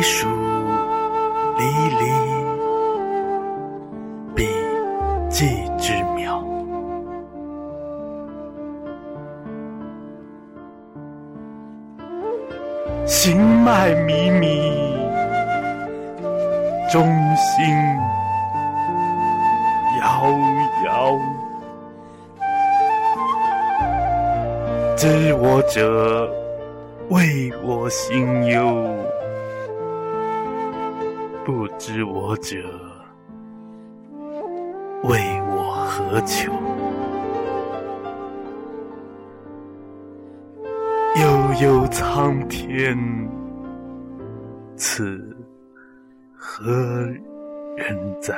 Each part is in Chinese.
碧树离离，笔迹之妙。心脉靡靡，忠心遥遥。知我者，谓我心忧；不知我者，谓我何求？悠悠苍天，此何人哉？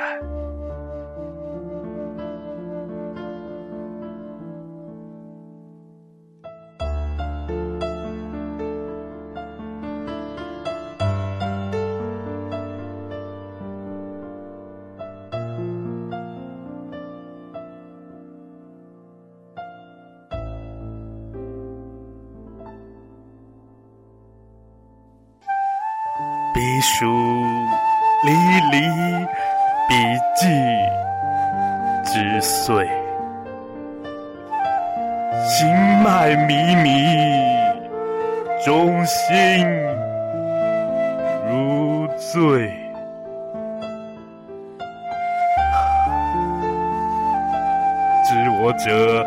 碧树离离，笔迹之碎；心脉靡靡，忠心如醉。知我者，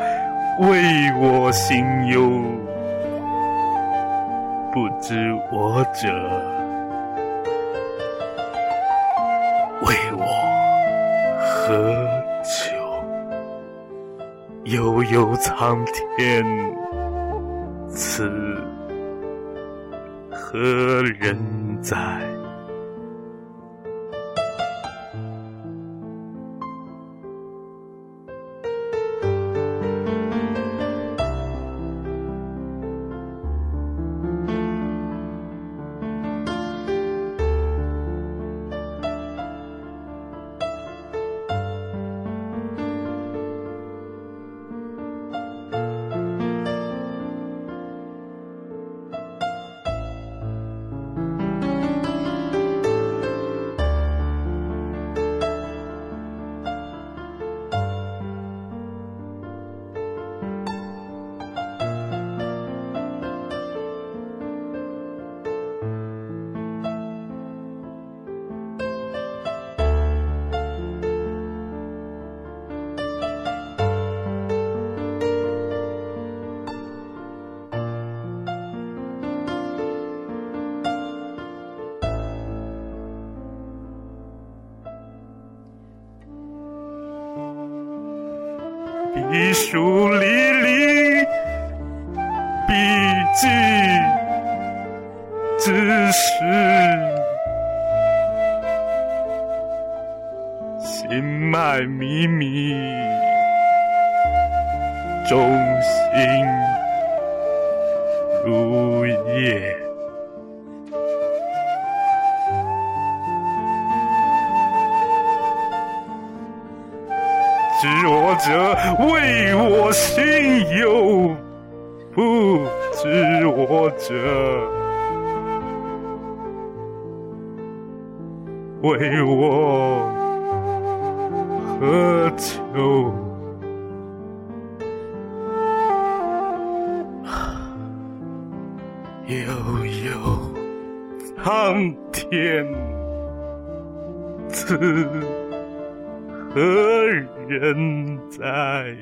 谓我心忧；不知我者，为我何求？悠悠苍天，此何人哉？碧树离离，笔迹之实。心脉靡靡，忠心如夜。知我者，谓我心忧；不知我者，谓我何求？悠悠苍天，此何人在？